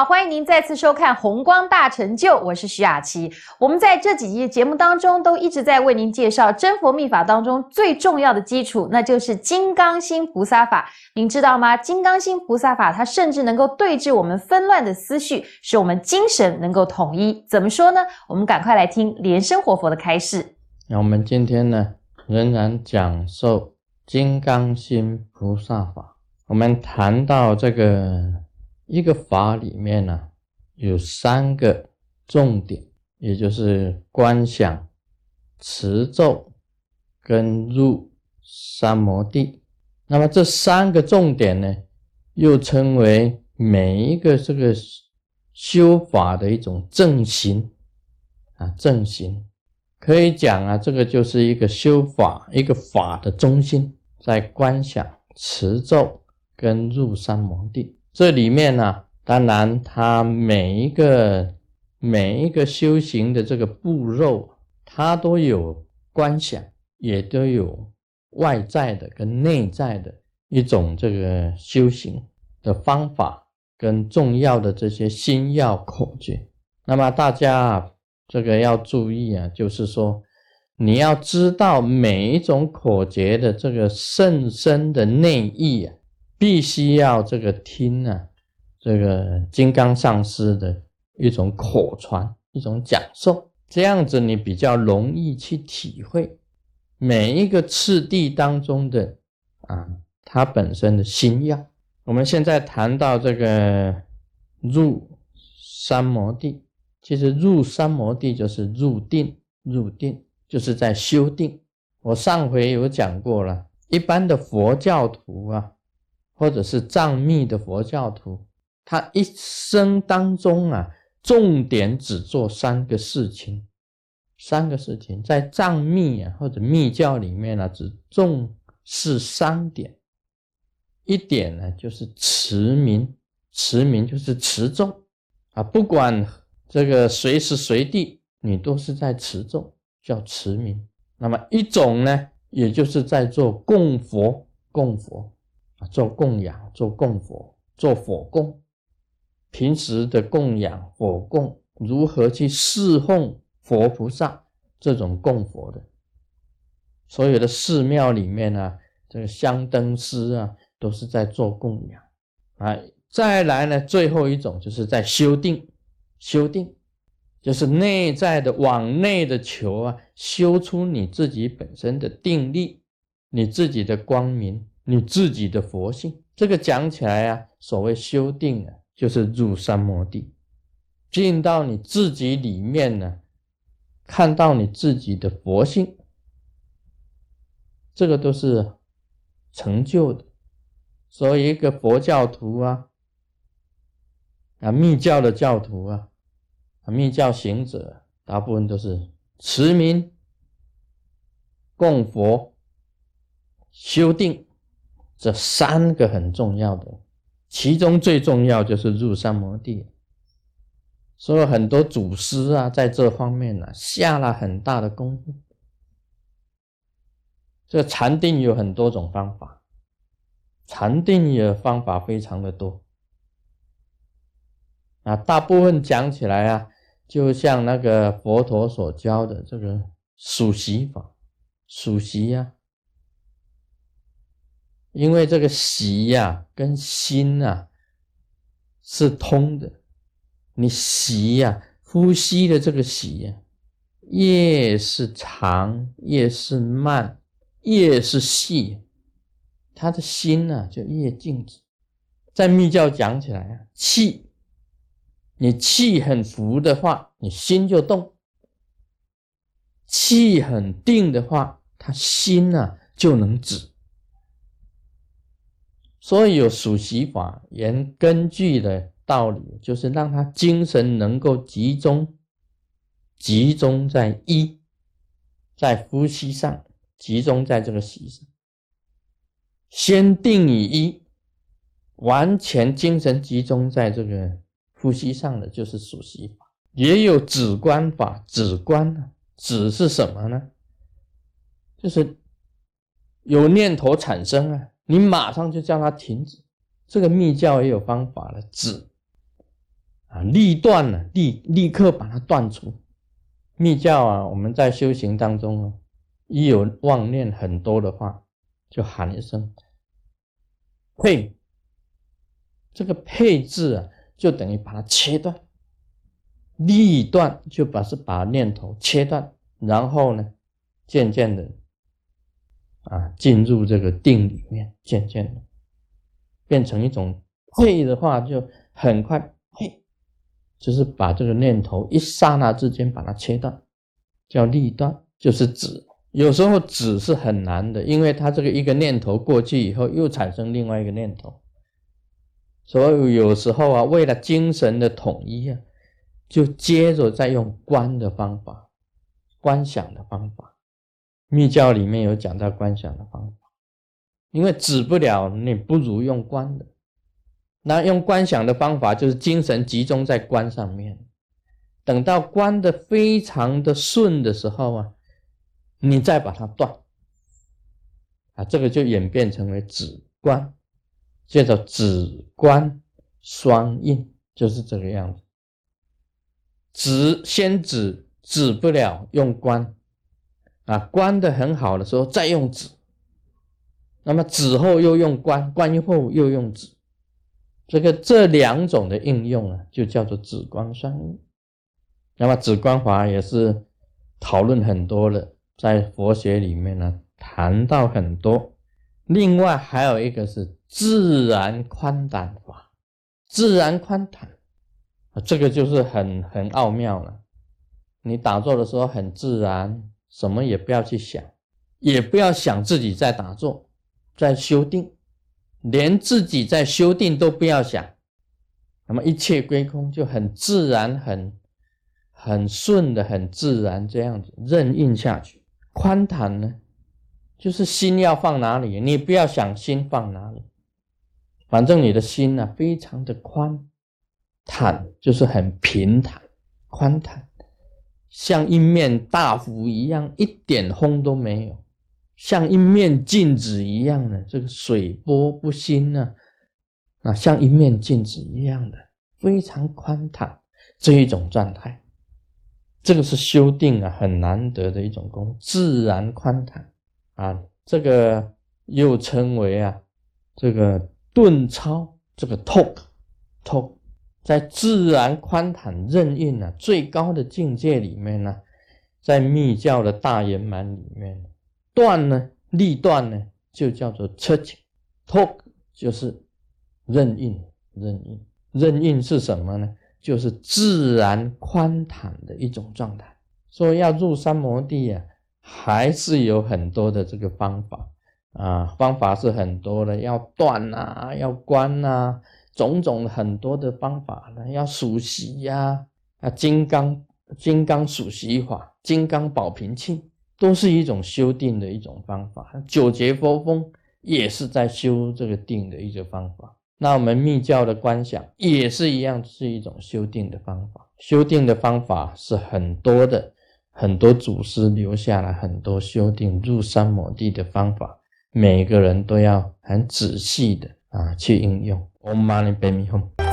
好，欢迎您再次收看《红光大成就》，我是徐雅琪。我们在这几集节目当中都一直在为您介绍真佛密法当中最重要的基础，那就是金刚心菩萨法。您知道吗？金刚心菩萨法它甚至能够对治我们纷乱的思绪，使我们精神能够统一。怎么说呢？我们赶快来听莲生活佛的开示。那我们今天呢，仍然讲授金刚心菩萨法。我们谈到这个。一个法里面呢，有三个重点，也就是观想、持咒跟入三摩地。那么这三个重点呢，又称为每一个这个修法的一种正行啊，正行可以讲啊，这个就是一个修法一个法的中心，在观想、持咒跟入三摩地。这里面呢，当然，它每一个每一个修行的这个步骤，它都有观想，也都有外在的跟内在的一种这个修行的方法跟重要的这些心要口诀。那么大家啊这个要注意啊，就是说你要知道每一种口诀的这个甚深的内意啊。必须要这个听啊，这个金刚上师的一种口传，一种讲授，这样子你比较容易去体会每一个次第当中的啊，它本身的心要。我们现在谈到这个入三摩地，其实入三摩地就是入定，入定就是在修定。我上回有讲过了，一般的佛教徒啊。或者是藏密的佛教徒，他一生当中啊，重点只做三个事情，三个事情在藏密啊或者密教里面呢，只重视三点。一点呢就是持名，持名就是持咒啊，不管这个随时随地你都是在持咒，叫持名。那么一种呢，也就是在做供佛，供佛。做供养，做供佛，做佛供。平时的供养佛供，如何去侍奉佛菩萨？这种供佛的，所有的寺庙里面呢，这个香灯师啊，都是在做供养啊。再来呢，最后一种就是在修定，修定就是内在的往内的求啊，修出你自己本身的定力，你自己的光明。你自己的佛性，这个讲起来啊，所谓修定啊，就是入三摩地，进到你自己里面呢，看到你自己的佛性，这个都是成就的。所以一个佛教徒啊，啊密教的教徒啊，啊密教行者，大部分都是持名、供佛、修定。这三个很重要的，其中最重要就是入三摩地。所以很多祖师啊，在这方面呢，下了很大的功夫。这禅定有很多种方法，禅定的方法非常的多。啊，大部分讲起来啊，就像那个佛陀所教的这个数息法，数息呀。因为这个息呀，跟心啊是通的。你息呀，呼吸的这个息呀，越是长，越是慢，越是细，他的心呢就越静止。在密教讲起来啊，气，你气很浮的话，你心就动；气很定的话，他心呢就能止。所以有数息法，原根据的道理就是让他精神能够集中，集中在一，在呼吸上，集中在这个息上，先定以一，完全精神集中在这个呼吸上的就是数息法。也有止观法，止观呢，止是什么呢？就是有念头产生啊。你马上就叫他停止，这个密教也有方法了。止，啊，立断了，立立刻把它断除。密教啊，我们在修行当中啊，一有妄念很多的话，就喊一声“配”，这个“配”字啊，就等于把它切断。立断就把是把念头切断，然后呢，渐渐的啊，进入这个定里面，渐渐的变成一种会的话，就很快嘿，就是把这个念头一刹那之间把它切断，叫立断，就是止。有时候止是很难的，因为它这个一个念头过去以后，又产生另外一个念头，所以有时候啊，为了精神的统一啊。就接着再用观的方法，观想的方法，密教里面有讲到观想的方法，因为止不了，你不如用观的。那用观想的方法，就是精神集中在观上面，等到观的非常的顺的时候啊，你再把它断，啊，这个就演变成为止观，叫做止观双印，就是这个样子。止先止止不了，用观。啊，观的很好的时候再用止，那么止后又用观，观后又用止，这个这两种的应用啊，就叫做止观双运。那么止观法也是讨论很多的，在佛学里面呢谈到很多。另外还有一个是自然宽胆法，自然宽坦。这个就是很很奥妙了。你打坐的时候很自然，什么也不要去想，也不要想自己在打坐，在修定，连自己在修定都不要想，那么一切归空，就很自然、很很顺的、很自然这样子任运下去。宽坦呢，就是心要放哪里，你不要想心放哪里，反正你的心呢，非常的宽。坦就是很平坦、宽坦，像一面大湖一样，一点风都没有；像一面镜子一样的，这个水波不兴呢，啊，像一面镜子一样的，非常宽坦这一种状态，这个是修定啊，很难得的一种功，自然宽坦啊，这个又称为啊，这个顿超，这个 talk talk。在自然宽坦任运呢最高的境界里面呢，在密教的大圆满里面，断呢立断呢就叫做车情，talk 就是任运任运任运是什么呢？就是自然宽坦的一种状态。说要入三摩地啊，还是有很多的这个方法啊，方法是很多的，要断啊，要关啊。种种很多的方法呢，要数息呀，啊，金刚金刚数息法，金刚保平庆，都是一种修定的一种方法。九节佛风也是在修这个定的一个方法。那我们密教的观想也是一样，是一种修定的方法。修定的方法是很多的，很多祖师留下了很多修定入三摩地的方法，每个人都要很仔细的啊去应用。Om Mani Padme Hum